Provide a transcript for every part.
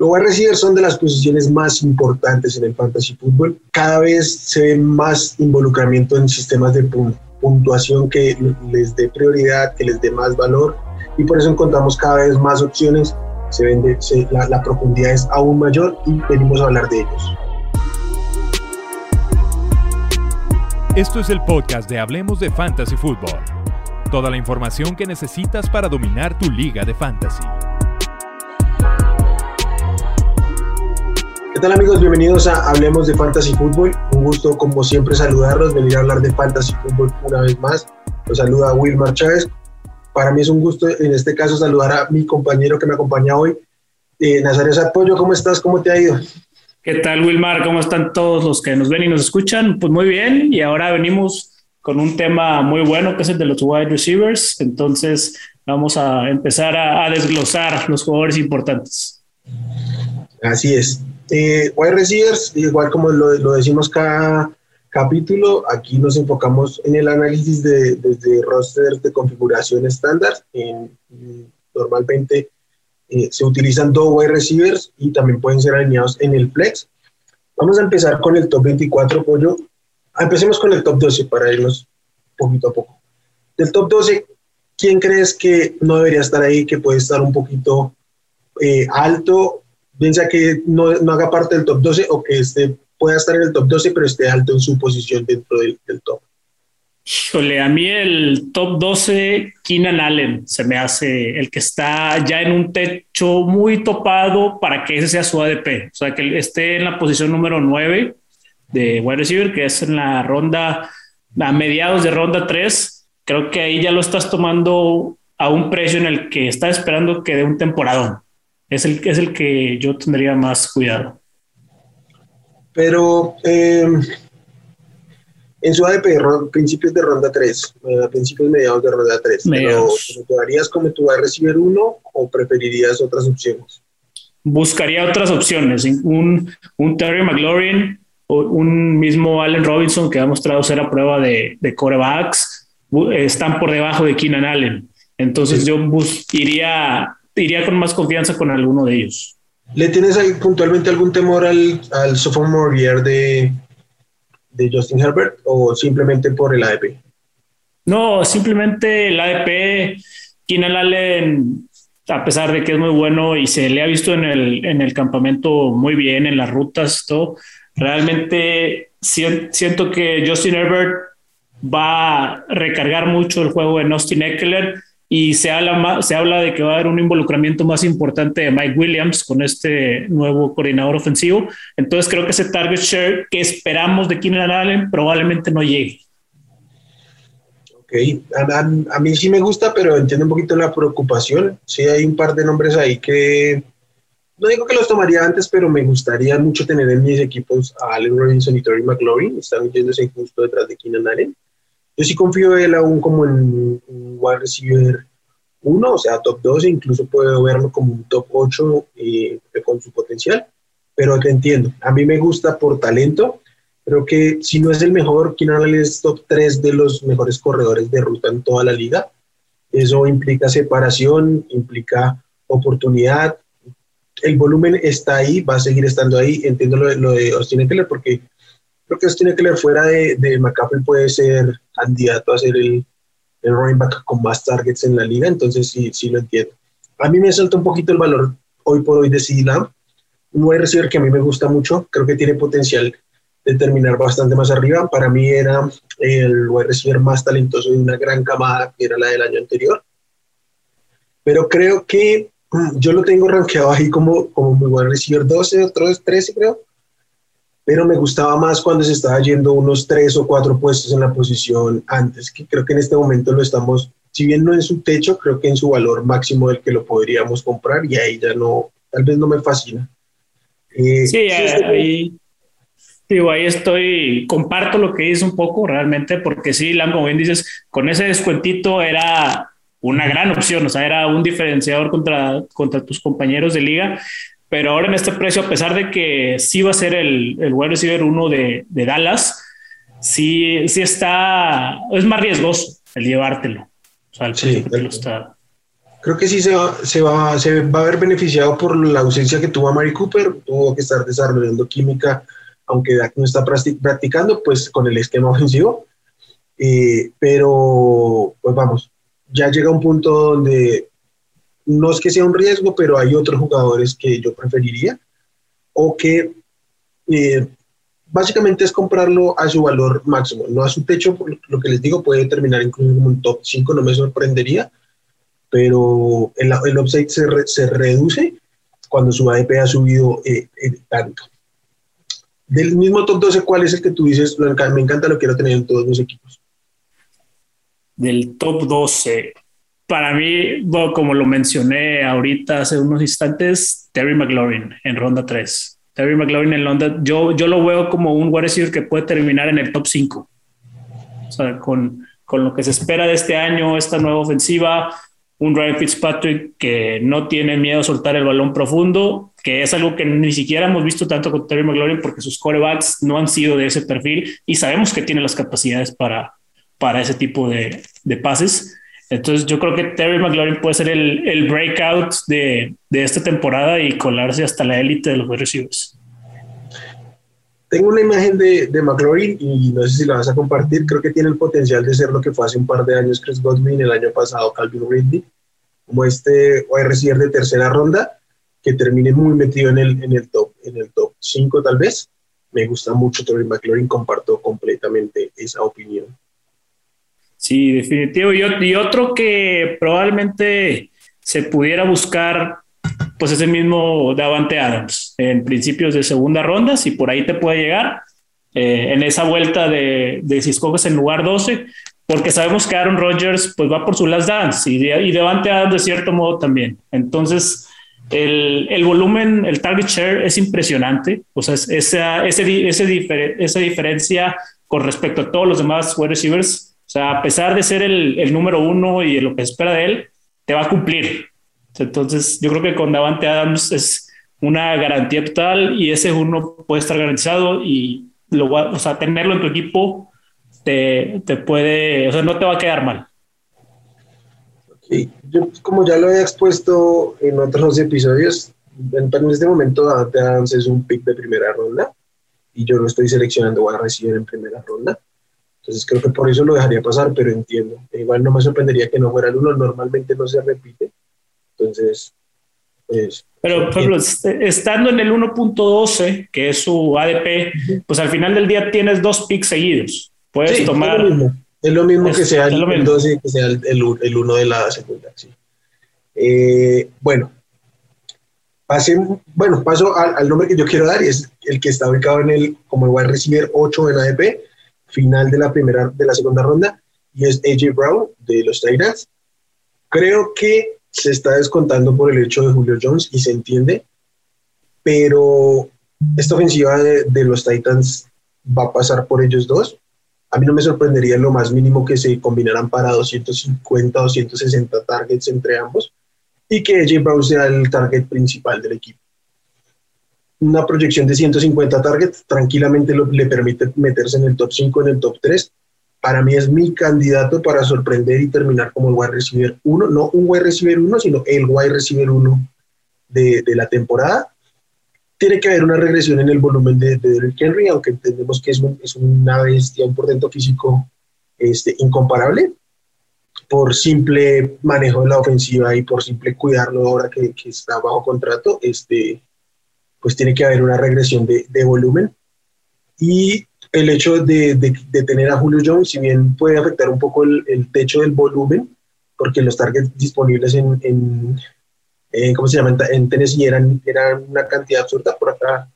Los wide receivers son de las posiciones más importantes en el fantasy fútbol. Cada vez se ve más involucramiento en sistemas de puntuación que les dé prioridad, que les dé más valor y por eso encontramos cada vez más opciones. Se vende, la, la profundidad es aún mayor y venimos a hablar de ellos. Esto es el podcast de Hablemos de Fantasy Football. Toda la información que necesitas para dominar tu liga de fantasy. ¿Qué tal amigos? Bienvenidos a Hablemos de Fantasy Football. Un gusto como siempre saludarlos, venir a hablar de Fantasy Football una vez más. Los saluda Wilmar Chávez. Para mí es un gusto en este caso saludar a mi compañero que me acompaña hoy, eh, Nazario Zapollo. ¿Cómo estás? ¿Cómo te ha ido? ¿Qué tal Wilmar? ¿Cómo están todos los que nos ven y nos escuchan? Pues muy bien y ahora venimos con un tema muy bueno que es el de los wide receivers. Entonces vamos a empezar a, a desglosar los jugadores importantes. Así es. Eh, wide receivers, igual como lo, lo, decimos cada capítulo, aquí nos enfocamos en el análisis de, desde rosters de configuración estándar. normalmente eh, se utilizan dos wide receivers y también pueden ser alineados en el flex. Vamos a empezar con el top 24, pollo. Ah, empecemos con el top 12 para irnos poquito a poco. Del top 12, ¿quién crees que no debería estar ahí, que puede estar un poquito eh, alto piensa que no, no, haga parte del top 12 o que esté, pueda estar en el top 12, pero esté alto en su posición dentro del, del top. Híjole, a mí el top 12, Keenan Allen, se me hace el que está ya en un techo muy topado para que ese sea su ADP. O sea, que esté en la posición número 9 de wide receiver, que es en la ronda, a mediados de ronda 3. Creo que ahí ya lo estás tomando a un precio en el que está esperando que dé un temporadón es el, es el que yo tendría más cuidado. Pero eh, en su ADP, principios de ronda 3, eh, principios mediados de ronda 3, pero, ¿te harías como tú vas a recibir uno o preferirías otras opciones? Buscaría otras opciones, un, un Terry McLaurin o un mismo Allen Robinson que ha mostrado ser a prueba de, de corebacks, están por debajo de Keenan Allen. Entonces yo bus, iría iría con más confianza con alguno de ellos. ¿Le tienes ahí puntualmente algún temor al, al sophomore year de, de Justin Herbert o simplemente por el ADP? No, simplemente el ADP, Keenan Allen, a pesar de que es muy bueno y se le ha visto en el, en el campamento muy bien, en las rutas, todo, realmente siento que Justin Herbert va a recargar mucho el juego en Austin Eckler y se habla, de que va a haber un involucramiento más importante de Mike Williams con este nuevo coordinador ofensivo. Entonces creo que ese target share que esperamos de Keenan Allen probablemente no llegue. Ok, a, a, mí sí me gusta, pero entiendo un poquito la preocupación. Sí hay un par de nombres ahí que no digo que los tomaría antes, pero me gustaría mucho tener en mis equipos a Allen Robinson y Tori McLaurin. Están yéndose justo detrás de Keenan Allen. Yo sí confío él aún como en un wide receiver 1, o sea, top 12, incluso puedo verlo como un top 8 eh, con su potencial, pero te entiendo. A mí me gusta por talento. Creo que si no es el mejor, Keenan es top 3 de los mejores corredores de ruta en toda la liga. Eso implica separación, implica oportunidad. El volumen está ahí, va a seguir estando ahí. Entiendo lo, lo de Austin Eckler porque creo que Austin Eckler fuera de, de McCaffrey puede ser candidato a ser el, el running back con más targets en la liga, entonces sí, sí lo entiendo. A mí me salta un poquito el valor hoy por hoy de CD un wide receiver que a mí me gusta mucho, creo que tiene potencial de terminar bastante más arriba. Para mí era el wide receiver más talentoso de una gran camada, que era la del año anterior. Pero creo que mm, yo lo tengo rankeado ahí como, como mi wide receiver 12, otros 13 creo pero me gustaba más cuando se estaba yendo unos tres o cuatro puestos en la posición antes, que creo que en este momento lo estamos, si bien no en su techo, creo que en su valor máximo del que lo podríamos comprar y ahí ya no, tal vez no me fascina. Eh, sí, ahí, digo, ahí estoy, comparto lo que dices un poco realmente, porque sí, Lam, como bien dices, con ese descuentito era una gran opción, o sea, era un diferenciador contra, contra tus compañeros de liga, pero ahora en este precio, a pesar de que sí va a ser el, el wide receiver uno de, de, Dallas, sí, sí está, es más riesgoso el llevártelo. O sea, el sí, creo, está. Creo que sí se va, se, va, se va a ver beneficiado por la ausencia que tuvo a Mari Cooper, tuvo que estar desarrollando química, aunque Dak no está practicando, pues con el esquema ofensivo. Eh, pero, pues vamos, ya llega un punto donde no es que sea un riesgo, pero hay otros jugadores que yo preferiría o que eh, básicamente es comprarlo a su valor máximo, no a su techo, lo que les digo puede terminar incluso como un top 5, no me sorprendería, pero el, el upside se, se reduce cuando su ADP ha subido eh, eh, tanto. Del mismo top 12, ¿cuál es el que tú dices? Me encanta, lo quiero tener en todos mis equipos. Del top 12, para mí, como lo mencioné ahorita hace unos instantes, Terry McLaurin en ronda 3. Terry McLaurin en ronda, yo, yo lo veo como un wide receiver que puede terminar en el top 5. O sea, con, con lo que se espera de este año, esta nueva ofensiva, un Ryan Fitzpatrick que no tiene miedo a soltar el balón profundo, que es algo que ni siquiera hemos visto tanto con Terry McLaurin porque sus corebacks no han sido de ese perfil y sabemos que tiene las capacidades para, para ese tipo de, de pases. Entonces yo creo que Terry McLaurin puede ser el, el breakout de, de, esta temporada y colarse hasta la élite de los wide receivers. Tengo una imagen de, de, McLaurin y no sé si la vas a compartir. Creo que tiene el potencial de ser lo que fue hace un par de años Chris Godwin, el año pasado Calvin Ridley, como este wide receiver de tercera ronda que termine muy metido en el, en el top en el top 5 tal vez. Me gusta mucho Terry McLaurin, comparto completamente esa opinión. Sí, definitivo. Y, otro que probablemente se pudiera buscar pues ese mismo Davante Adams en principios de segunda ronda, si por ahí te puede llegar eh, en esa vuelta de, de, si escoges en lugar 12, porque sabemos que Aaron Rodgers pues va por su last dance y, y Davante Adams de cierto modo también. Entonces, el, volumen, el target share es impresionante, o sea, esa, ese, ese esa diferencia con respecto a todos los demás wide receivers, o sea, a pesar de ser el, el número uno y lo que se espera de él, te va a cumplir. Entonces, yo creo que con Davante Adams es una garantía total y ese uno puede estar garantizado y lo, o sea, tenerlo en tu equipo te, te, puede, o sea, no te va a quedar mal. Sí, yo como ya lo he expuesto en otros episodios, en, este momento Davante Adams es un pick de primera ronda y yo lo estoy seleccionando voy a recibir en primera ronda. Entonces creo que por eso lo dejaría pasar, pero entiendo. Igual no me sorprendería que no fuera el uno, normalmente no se repite entonces, pues, Pero, por ejemplo, estando en el 1.12, que es su ADP, pues al final del día tienes dos picks seguidos. Puedes tomar. Es lo mismo, que sea el, 12 que sea el, el, 1 de la segunda. Sí. Eh, bueno, pase, bueno, paso al, nombre que yo quiero dar y es el que está ubicado en el como el wide receiver 8 en ADP, final de la primera, de la segunda ronda, y es AJ Brown de los Titans. Creo que se está descontando por el hecho de Julio Jones y se entiende, pero esta ofensiva de, los Titans va a pasar por ellos dos. A mí no me sorprendería lo más mínimo que se combinaran para 250 o 260 targets entre ambos y que AJ Brown sea el target principal del equipo. Una proyección de 150 targets tranquilamente le permite meterse en el top 5, en el top 3 para mí es mi candidato para sorprender y terminar como el wide receiver 1, no un wide receiver 1, sino el wide receiver 1 de, de, la temporada. Tiene que haber una regresión en el volumen de, de Derrick Henry, aunque entendemos que es, un, es una bestia, un portento físico este, incomparable, por simple manejo de la ofensiva y por simple cuidarlo ahora que, que está bajo contrato, este, pues tiene que haber una regresión de, de volumen. Y el hecho de, de, tener a Julio Jones, si bien puede afectar un poco el, el techo del volumen, porque los targets disponibles en, en, ¿cómo se llama? En Tennessee eran, eran una cantidad absurda, por acá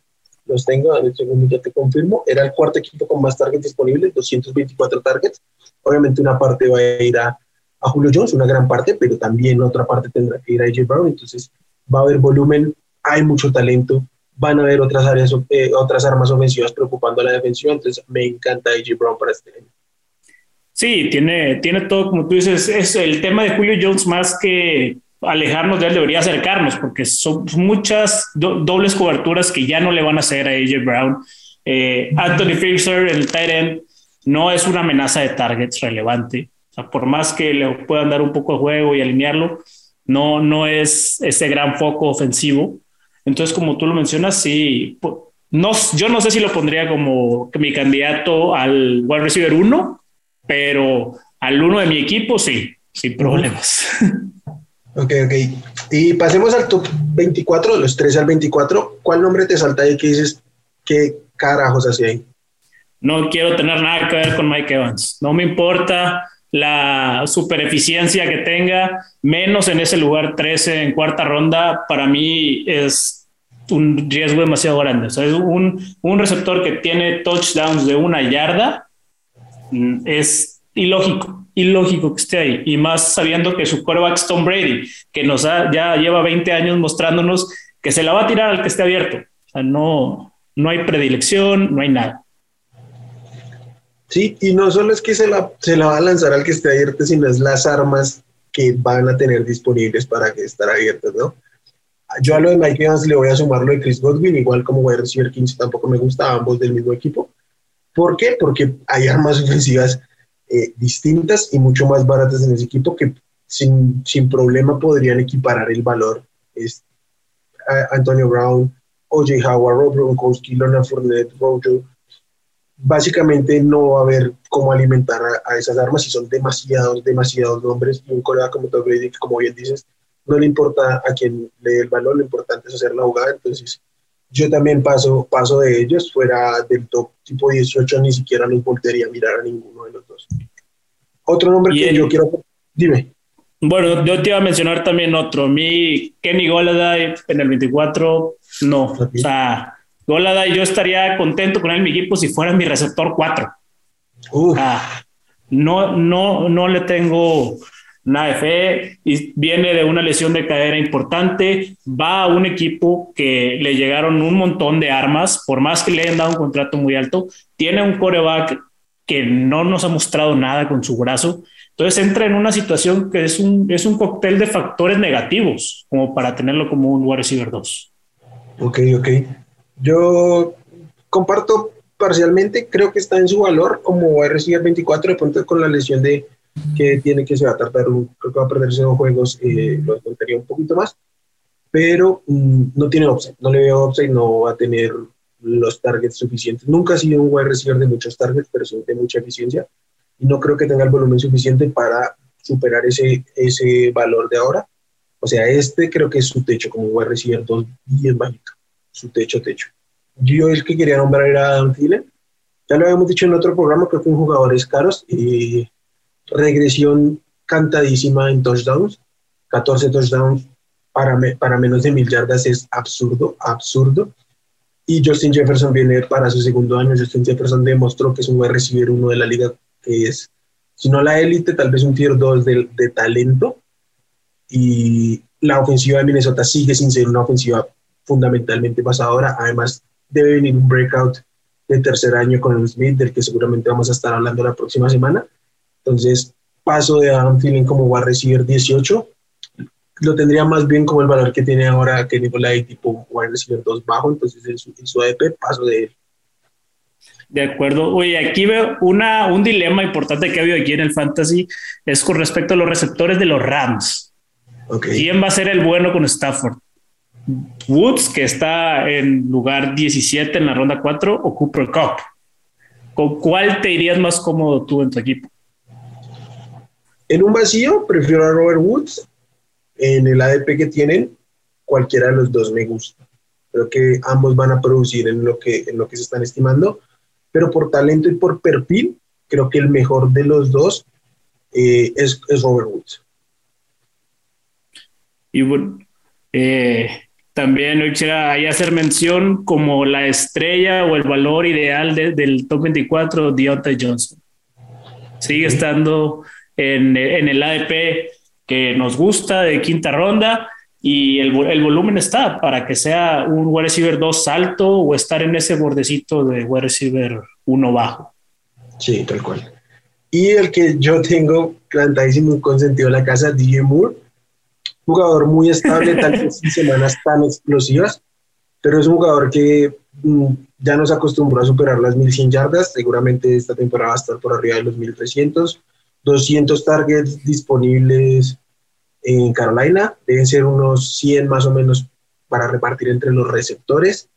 los tengo, en el segundo ya te confirmo, era el cuarto equipo con más targets disponibles, 224 targets, obviamente una parte va a ir a, a Julio Jones, una gran parte, pero también otra parte tendrá que ir a AJ Brown, entonces va a haber volumen, hay mucho talento, van a haber otras áreas, eh, otras armas ofensivas preocupando a la defensiva, entonces me encanta AJ Brown para este año. Sí, tiene, tiene todo, como tú dices, es el tema de Julio Jones más que alejarnos de él, debería acercarnos, porque son muchas dobles coberturas que ya no le van a hacer a AJ Brown. Eh, Anthony Fisher, el tight end, no es una amenaza de targets relevante. O sea, por más que le puedan dar un poco de juego y alinearlo, no, no es ese gran foco ofensivo. Entonces, como tú lo mencionas, sí, no, yo no sé si lo pondría como mi candidato al wide receiver 1, pero al uno de mi equipo sí, sin problemas. Ok, ok. Y pasemos al top 24, los 3 al 24. ¿Cuál nombre te salta ahí que dices, qué carajos hace ahí? No quiero tener nada que ver con Mike Evans. No me importa la super eficiencia que tenga, menos en ese lugar 13 en cuarta ronda, para mí es un riesgo demasiado grande. O sea, es un, un receptor que tiene touchdowns de una yarda, mm, es ilógico, ilógico que esté ahí. Y más sabiendo que su quarterback es Tom Brady, que nos ya lleva 20 años mostrándonos que se la va a tirar al que esté abierto. O sea, no, no hay predilección, no hay nada. Sí, y no solo es que se la, se la va a lanzar al que esté abierto, sino es las armas que van a tener disponibles para que estar abiertas, ¿no? Yo a lo de Mike Evans le voy a sumar lo de Chris Godwin, igual como wide receiver 15 tampoco me gusta, ambos del mismo equipo. ¿Por qué? Porque hay armas ofensivas eh, distintas y mucho más baratas en ese equipo que sin, sin problema podrían equiparar el valor. Es, Antonio Brown, O.J. Howard, Rob Gronkowski, Lona Fournette, Rojo, básicamente no va a haber cómo alimentar a, esas armas y son demasiados, demasiados nombres. Y un colega como Tom Brady, que como bien dices, no le importa a quien le dé el valor, lo importante es hacer la jugada. Entonces, yo también paso, paso de ellos, fuera del top tipo 18, ni siquiera los voltearía a mirar a ninguno de los dos. Otro nombre que yo quiero. Dime. Bueno, yo te iba a mencionar también otro. Mi Kenny Goladay en el 24, no. O sea, y yo estaría contento con él mi equipo si fuera mi receptor 4. no, no, no le tengo nada de fe y viene de una lesión de cadera importante. Va a un equipo que le llegaron un montón de armas, por más que le hayan dado un contrato muy alto. Tiene un coreback que no nos ha mostrado nada con su brazo. Entonces entra en una situación que es un, es un cóctel de factores negativos, como para tenerlo como un wide receiver 2. Ok, ok. Yo comparto parcialmente, creo que está en su valor como recibir 24, de pronto con la lesión de que tiene que se va a tardar, creo que va a perderse dos juegos, eh, lo contaría un poquito más, pero mm, no tiene upside, no le veo upside, no va a tener los targets suficientes. Nunca ha sido un wide receiver de muchos targets, pero sí de mucha eficiencia, y no creo que tenga el volumen suficiente para superar ese, ese valor de ahora. O sea, este creo que es su techo como wide receiver 2 bien bajito su techo techo. Yo el que quería nombrar era Adam Thielen. Ya lo habíamos dicho en otro programa, que fue un jugadores caros. y regresión cantadísima en touchdowns. 14 touchdowns para, para menos de mil yardas es absurdo, absurdo. Y Justin Jefferson viene para su segundo año. Justin Jefferson demostró que es un buen recibir uno de la liga, que es, si no la élite, tal vez un tier 2 de, de talento. Y la ofensiva de Minnesota sigue sin ser una ofensiva fundamentalmente pasadora. Además, debe venir un breakout de tercer año con el Smith, del que seguramente vamos a estar hablando la próxima semana. Entonces, paso de Adam Thielen como va a recibir 18. Lo tendría más bien como el valor que tiene ahora que Nicolai, tipo va a recibir 2 bajo. Entonces, en su, en su ADP, paso de él. De acuerdo. Oye, aquí veo una, un dilema importante que ha habido aquí en el Fantasy, es con respecto a los receptores de los Rams. ¿Quién va a ser el bueno con Stafford? Woods, que está en lugar 17 en la ronda 4, o Cooper Cup. ¿Con cuál te irías más cómodo tú en tu equipo? En un vacío, prefiero a Robert Woods. En el ADP que tienen, cualquiera de los dos me gusta. Creo que ambos van a producir en lo que, en lo que se están estimando, pero por talento y por perfil, creo que el mejor de los dos eh, es, es Robert Woods. Y bueno, eh, también hoy quisiera hacer mención como la estrella o el valor ideal del top 24, Deontay Johnson. Sigue estando en, el ADP que nos gusta de quinta ronda y el, volumen está para que sea un wide receiver 2 alto o estar en ese bordecito de wide receiver 1 bajo. Sí, tal cual. Y el que yo tengo plantadísimo consentido en la casa, DJ Moore, jugador muy estable, tal vez en semanas tan explosivas, pero es un jugador que mm, ya nos acostumbró a superar las 1100 yardas, seguramente esta temporada va a estar por arriba de los 1300, 200 targets disponibles en Carolina. Deben ser unos 100 más o menos para repartir entre los receptores.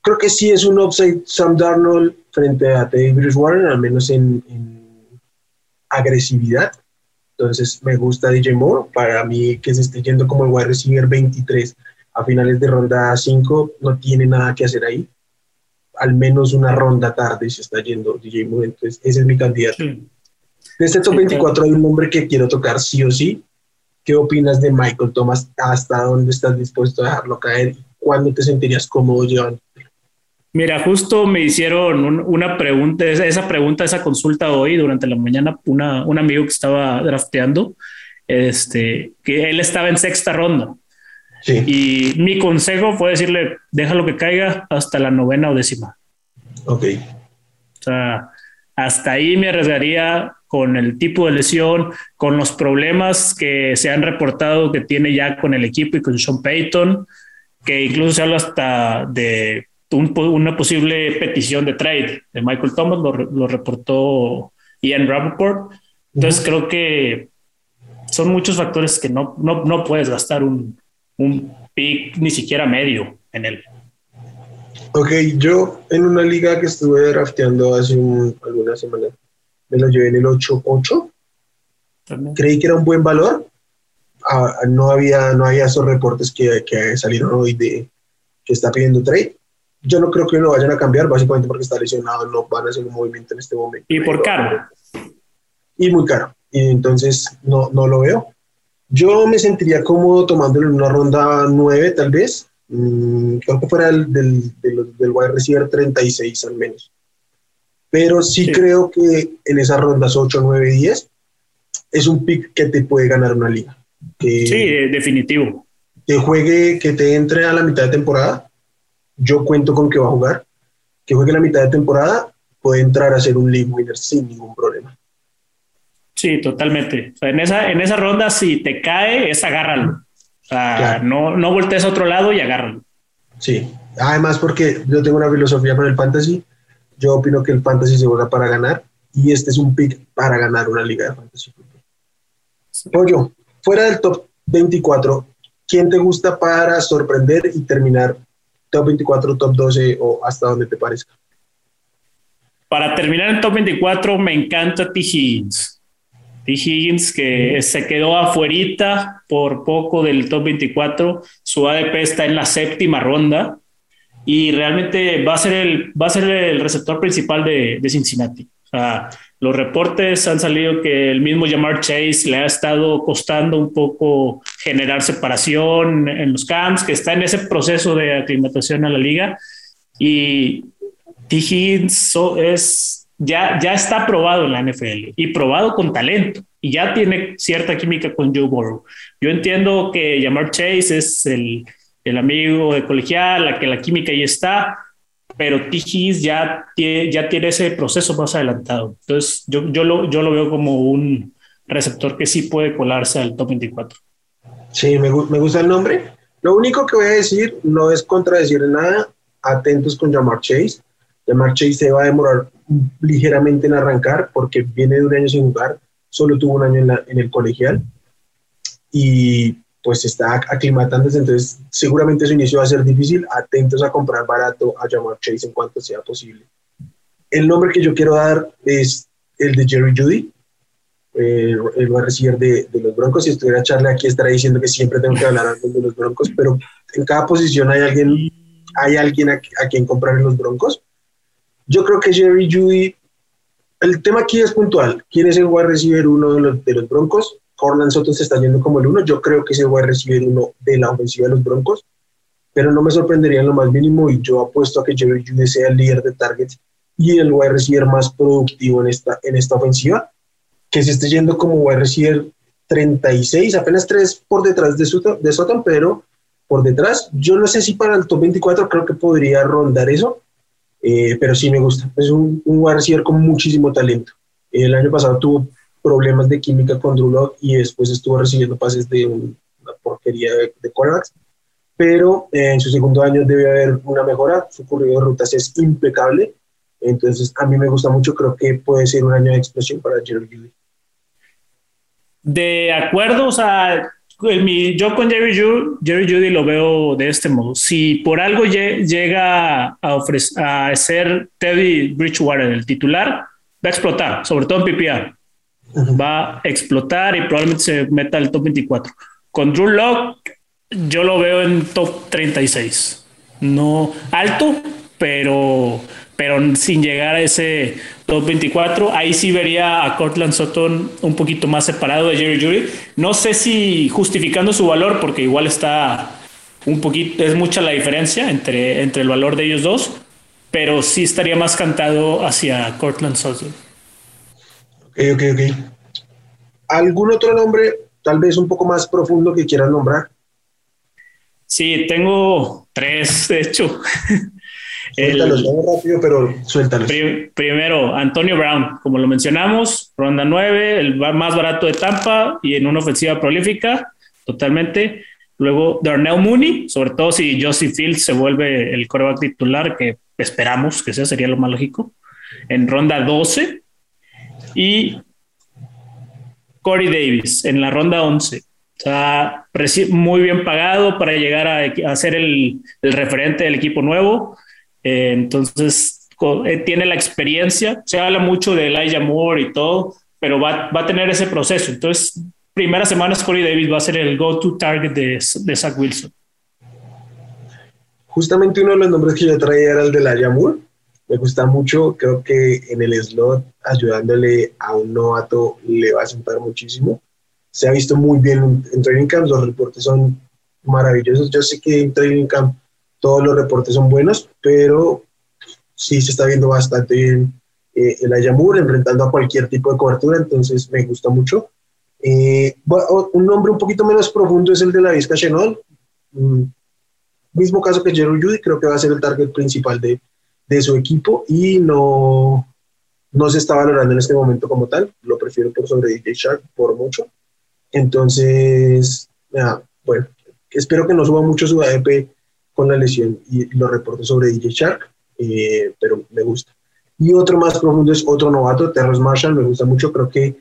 Creo que sí es un upside Sam Darnold frente a Teddy Bridgewater, al menos en, en agresividad. Entonces me gusta DJ Moore. Para mí que se esté yendo como el wide receiver 23 a finales de ronda 5, no tiene nada que hacer ahí. Al menos una ronda tarde se está yendo DJ Moore. Entonces ese es mi candidato. De este top 24 hay un nombre que quiero tocar sí o sí. ¿Qué opinas de Michael Thomas? ¿Hasta dónde estás dispuesto a dejarlo caer? ¿Cuándo te sentirías cómodo llevando? Mira, justo me hicieron una pregunta, esa pregunta, esa consulta hoy durante la mañana, una, un amigo que estaba drafteando, este, que él estaba en sexta ronda. Y mi consejo fue decirle, déjalo que caiga hasta la novena o décima. Ok. O sea, hasta ahí me arriesgaría con el tipo de lesión, con los problemas que se han reportado que tiene ya con el equipo y con Sean Payton, que incluso se habla hasta de una posible petición de trade de Michael Thomas, lo, reportó Ian Rappaport. Entonces creo que son muchos factores que no, no, no puedes gastar un, un pick ni siquiera medio en él. Ok, yo en una liga que estuve drafteando hace algunas semanas, me lo llevé en el 8-8. Creí que era un buen valor. Ah, no, había, no había esos reportes que, que salieron hoy de que está pidiendo trade yo no creo que lo vayan a cambiar, básicamente porque está lesionado, no van a hacer un movimiento en este momento. Y por caro. Y muy caro. Y entonces no, no lo veo. Yo me sentiría cómodo tomándolo en una ronda 9, tal vez. Mm, creo que fuera del, del, del, del wide receiver 36 al menos. Pero sí, creo que en esas rondas 8, 9, 10 es un pick que te puede ganar una liga. Que, sí, definitivo. Que juegue, que te entre a la mitad de temporada yo cuento con que va a jugar, que juegue la mitad de temporada, puede entrar a ser un league winner sin ningún problema. Sí, totalmente. en, esa, en esa ronda, si te cae, es agárralo. O sea, no, no voltees a otro lado y agárralo. Sí, además porque yo tengo una filosofía con el fantasy. Yo opino que el fantasy se juega para ganar y este es un pick para ganar una liga de fantasy. Pollo, fuera del top 24, ¿quién te gusta para sorprender y terminar top 24, top 12 o hasta donde te parezca. Para terminar en top 24, me encanta T. Higgins. T. Higgins que se quedó afuerita por poco del top 24. Su ADP está en la séptima ronda y realmente va a ser el, va a ser el receptor principal de, de Cincinnati. O sea, los reportes han salido que el mismo Jamar Chase le ha estado costando un poco generar separación en los camps, que está en ese proceso de aclimatación a la liga. Y T. Higgins es, ya, ya está probado en la NFL y probado con talento y ya tiene cierta química con Joe Burrow. Yo entiendo que Jamar Chase es el, el amigo de colegial, la que la química ya está, pero Tijis ya tiene, ya tiene ese proceso más adelantado. Entonces, yo, yo, lo, yo lo veo como un receptor que sí puede colarse al top 24. Sí, me, me gusta el nombre. Lo único que voy a decir no es contradecir nada. Atentos con Jamar Chase. Jamar Chase se va a demorar ligeramente en arrancar porque viene de un año sin jugar. Solo tuvo un año en, en el colegial. Y pues se está aclimatándose, entonces seguramente su inicio va a ser difícil. Atentos a comprar barato a llamar Chase en cuanto sea posible. El nombre que yo quiero dar es el de Jerry Judy, eh, el va a recibir de, los Broncos. Si estuviera Charlie aquí estaría diciendo que siempre tengo que hablar de los Broncos, pero en cada posición hay alguien, hay alguien a, quien comprar en los Broncos. Yo creo que Jerry Judy, el tema aquí es puntual. ¿Quién es el wide receiver uno de los, de los Broncos? Corland Soto se está yendo como el uno. Yo creo que se va a recibir uno de la ofensiva de los Broncos, pero no me sorprendería en lo más mínimo y yo apuesto a que Jerry Judy sea el líder de targets y el wide receiver más productivo en esta, en esta ofensiva, que se esté yendo como wide receiver 36, apenas 3 por detrás de, Sutton, de pero por detrás. Yo no sé si para el top 24 creo que podría rondar eso, eh, pero sí me gusta. Es un, un wide receiver con muchísimo talento. El año pasado tuvo problemas de química con Drew y después estuvo recibiendo pases de una porquería de, de pero eh, en su segundo año debe haber una mejora, su corrido de rutas es impecable, entonces a mí me gusta mucho, creo que puede ser un año de explosión para Jerry Gilly. De acuerdo, o sea, yo con Jerry Judy, Jerry Judy lo veo de este modo. Si por algo llega a, ofrecer, a ser Teddy Bridgewater el titular, va a explotar, sobre todo en PPR. Va a explotar y probablemente se meta al top 24. Con Drew Locke, yo lo veo en top 36. No alto, pero, pero sin llegar a ese top 24. Ahí sí vería a Cortland Sutton un poquito más separado de Jerry Judy. No sé si justificando su valor, porque igual está un poquito, es mucha la diferencia entre, entre el valor de ellos dos, pero sí estaría más cantado hacia Cortland Sutton. Ok, ok, ok. ¿Algún otro nombre, tal vez un poco más profundo, que quieras nombrar? Sí, tengo tres, de hecho. Suéltalos, rápido, pero suéltalos. primero, Antonio Brown, como lo mencionamos, ronda 9, el más barato de Tampa y en una ofensiva prolífica, totalmente. Luego, Darnell Mooney, sobre todo si Joseph Fields se vuelve el coreback titular, que esperamos que sea, sería lo más lógico, en ronda 12. Y Corey Davis en la ronda 11. O sea, muy bien pagado para llegar a, ser el, referente del equipo nuevo. Eh, entonces, eh, tiene la experiencia. Se habla mucho de Elijah Moore y todo, pero va, a tener ese proceso. Entonces, primera semana, Corey Davis va a ser el go-to target de, de Zach Wilson. Justamente uno de los nombres que yo traía era el de Elijah Moore. Me gusta mucho, creo que en el slot, ayudándole a un novato, le va a sentar muchísimo. Se ha visto muy bien en training camp, los reportes son maravillosos. Yo sé que en training camp todos los reportes son buenos, pero sí se está viendo bastante bien eh, el Ayamur enfrentando a cualquier tipo de cobertura, entonces me gusta mucho. Eh, un nombre un poquito menos profundo es el de la Vizca Chenol. Mm, mismo caso que Jerry Judy, creo que va a ser el target principal de, de su equipo y no, no se está valorando en este momento como tal. Lo prefiero por sobre DJ Shark por mucho. Entonces, bueno, espero que no suba mucho su ADP con la lesión y los reportes sobre DJ Shark, eh, pero me gusta. Y otro más profundo es otro novato, Terrence Marshall, me gusta mucho, creo que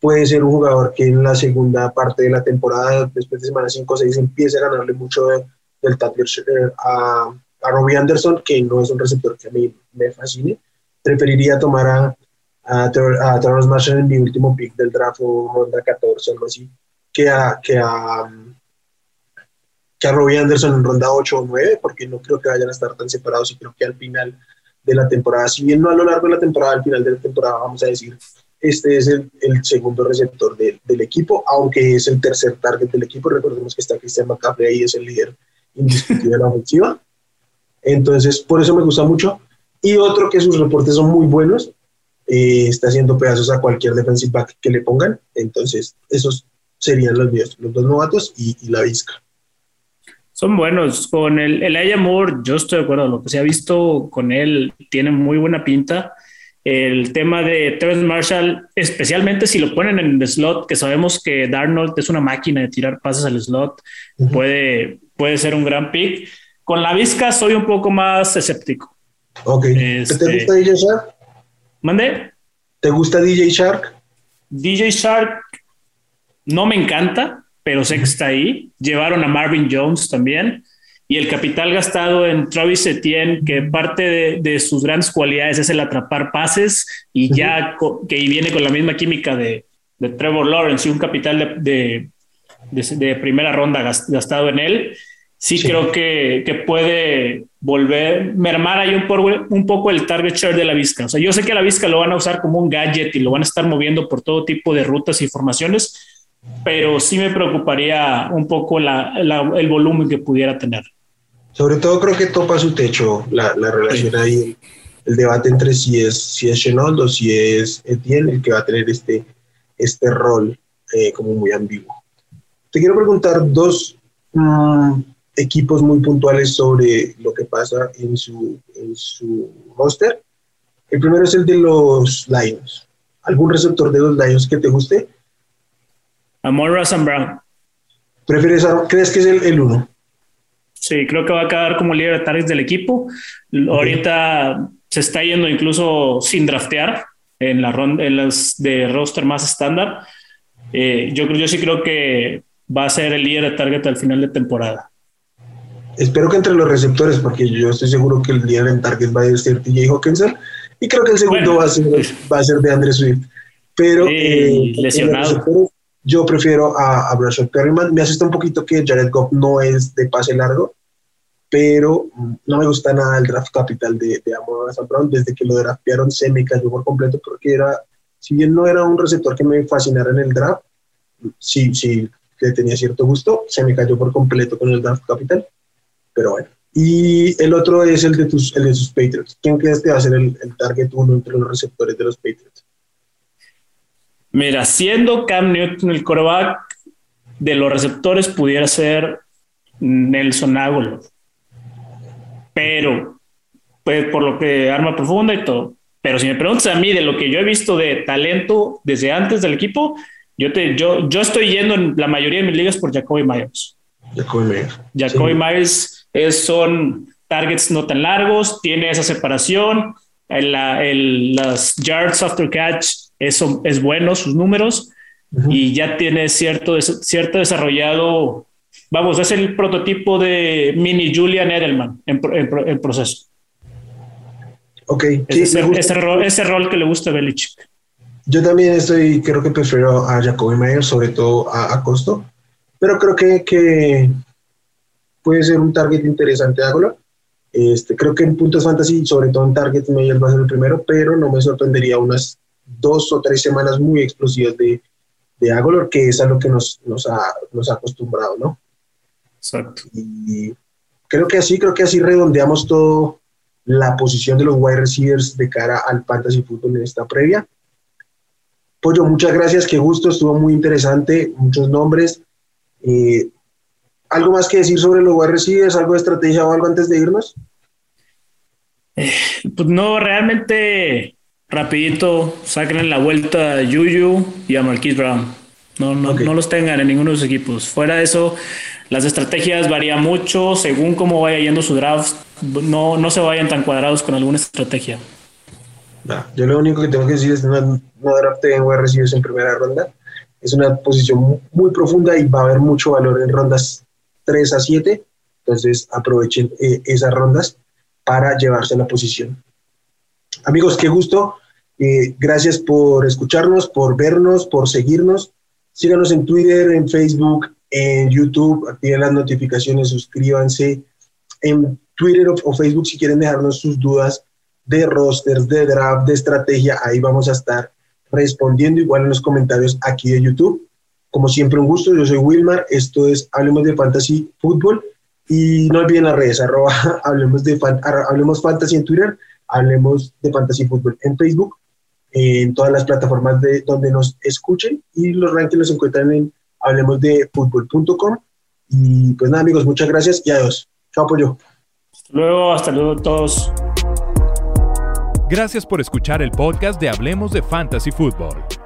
puede ser un jugador que en la segunda parte de la temporada, después de semana 5 o 6, empiece a ganarle mucho del tackle eh, a, a Robbie Anderson, que no es un receptor que a mí me fascine. Preferiría tomar a, a, Terrence Marshall en mi último pick del draft o ronda 14 o algo así, que a, que a, que a Robbie Anderson en ronda 8 o 9, porque no creo que vayan a estar tan separados y creo que al final de la temporada, si bien no a lo largo de la temporada, al final de la temporada vamos a decir, este es el, el segundo receptor del equipo, aunque es el tercer target del equipo, recordemos que está Christian McCaffrey ahí, es el líder indiscutible de la ofensiva, entonces por eso me gusta mucho, y otro que sus reportes son muy buenos, eh, está haciendo pedazos a cualquier defensive back que le pongan, entonces esos serían los, los dos novatos y, y la Vizca. Son buenos. Con el, el Moore, yo estoy de acuerdo. Lo que se ha visto con él tiene muy buena pinta. El tema de Terrence Marshall, especialmente si lo ponen en el slot, que sabemos que Darnold es una máquina de tirar pases al slot, puede, puede ser un gran pick. Con la Vizca soy un poco más escéptico. Ok. ¿Te este, gusta DJ Shark? ¿Mande? ¿Te gusta DJ Shark? DJ Shark no me encanta pero sé que está ahí. Llevaron a Marvin Jones también. Y el capital gastado en Travis Etienne, que parte de, sus grandes cualidades es el atrapar pases y ya que viene con la misma química de, Trevor Lawrence y un capital de, de primera ronda gastado en él, sí, creo que, que, puede volver, mermar ahí un, un, poco el target share de la Vizca. O sea, yo sé que la Vizca lo van a usar como un gadget y lo van a estar moviendo por todo tipo de rutas y formaciones, pero sí me preocuparía un poco el volumen que pudiera tener. Sobre todo creo que topa su techo la, relación ahí, el debate entre si es, si es Chenault o si es Etienne el que va a tener este, este rol eh, como muy ambiguo. Te quiero preguntar dos mm, equipos muy puntuales sobre lo que pasa en su, en su roster. El primero es el de los Lions. ¿Algún receptor de los Lions que te guste? Amor Russell Brown. ¿Prefieres ¿Crees que es el, uno? Sí, creo que va a quedar como líder de targets del equipo. Ahorita se está yendo incluso sin draftear en la ronda, en las de roster más estándar. eh, yo, yo sí creo que va a ser el líder de target al final de temporada. Espero que entre los receptores, porque yo estoy seguro que el líder en target va a ser TJ Hawkinson y creo que el segundo va, a ser, va a ser de Andre Swift. Pero eh, lesionado. yo prefiero a, a Perryman. Me asusta un poquito que Jared Goff no es de pase largo, pero no me gusta nada el draft capital de, de Amon Brown. Desde que lo draftearon se me cayó por completo porque era, si bien no era un receptor que me fascinara en el draft, sí, sí, que tenía cierto gusto, se me cayó por completo con el draft capital. Pero bueno. Y el otro es el de, tus, el de sus Patriots. ¿Quién crees que va a ser el, target uno entre los receptores de los Patriots? Mira, siendo Cam Newton el coreback de los receptores, pudiera ser Nelson Aguilar. Pero, pues por lo que arma profunda y todo. Pero si me preguntas a mí de lo que yo he visto de talento desde antes del equipo, yo, te, yo, yo estoy yendo en la mayoría de mis ligas por Jacoby Myers. Jacoby Myers. Jacoby Myers es, son targets no tan largos, tiene esa separación, el, el, las yards after catch eso es bueno, sus números, y ya tiene cierto, cierto desarrollado, vamos, es el prototipo de mini Julian Edelman en, en, proceso. Ok. ese, ese, rol, ese, rol, que le gusta a Belichick. Yo también estoy, creo que prefiero a Jacoby Mayer, sobre todo a, a Costo, pero creo que, que, puede ser un target interesante Ágola. Este, creo que en puntos fantasy, sobre todo en target, Mayer va a ser el primero, pero no me sorprendería unas dos o tres semanas muy explosivas de, de Agolor, que es a lo que nos, nos, ha, nos ha acostumbrado, ¿no? Exacto. Y creo que así, creo que así redondeamos todo la posición de los wide receivers de cara al fantasy fútbol en esta previa. Pollo, muchas gracias, qué gusto, estuvo muy interesante, muchos nombres. Eh, ¿Algo más que decir sobre los wide receivers, algo de estrategia o algo antes de irnos? Eh, pues no, realmente rapidito, saquen la vuelta a Yuyu y a Marquise Brown. No, no, no los tengan en ninguno de sus equipos. Fuera de eso, las estrategias varían mucho según cómo vaya yendo su draft. No, no se vayan tan cuadrados con alguna estrategia yo lo único que tengo que decir es que no, no drafté en wide receivers en primera ronda. Es una posición muy, profunda y va a haber mucho valor en rondas 3 a 7. Entonces aprovechen eh, esas rondas para llevarse la posición. Amigos, qué gusto. Eh, gracias por escucharnos, por vernos, por seguirnos. Síganos en Twitter, en Facebook, en YouTube. Activen las notificaciones, suscríbanse. En Twitter o Facebook si quieren dejarnos sus dudas de rosters, de draft, de estrategia. Ahí vamos a estar respondiendo igual en los comentarios aquí de YouTube. Como siempre, un gusto. Yo soy Wilmar. Esto es Hablemos de Fantasy Fútbol. Y no olviden las redes, arroba, hablemos, de hablemos Fantasy en Twitter, hablemos de Fantasy Fútbol en Facebook, en todas las plataformas de donde nos escuchen y los rankings los encuentran en hablemosdefutbol.com. Y pues nada, amigos, muchas gracias y adiós. Chao, pollo. Hasta luego, hasta luego a todos. Gracias por escuchar el podcast de Hablemos de Fantasy Football.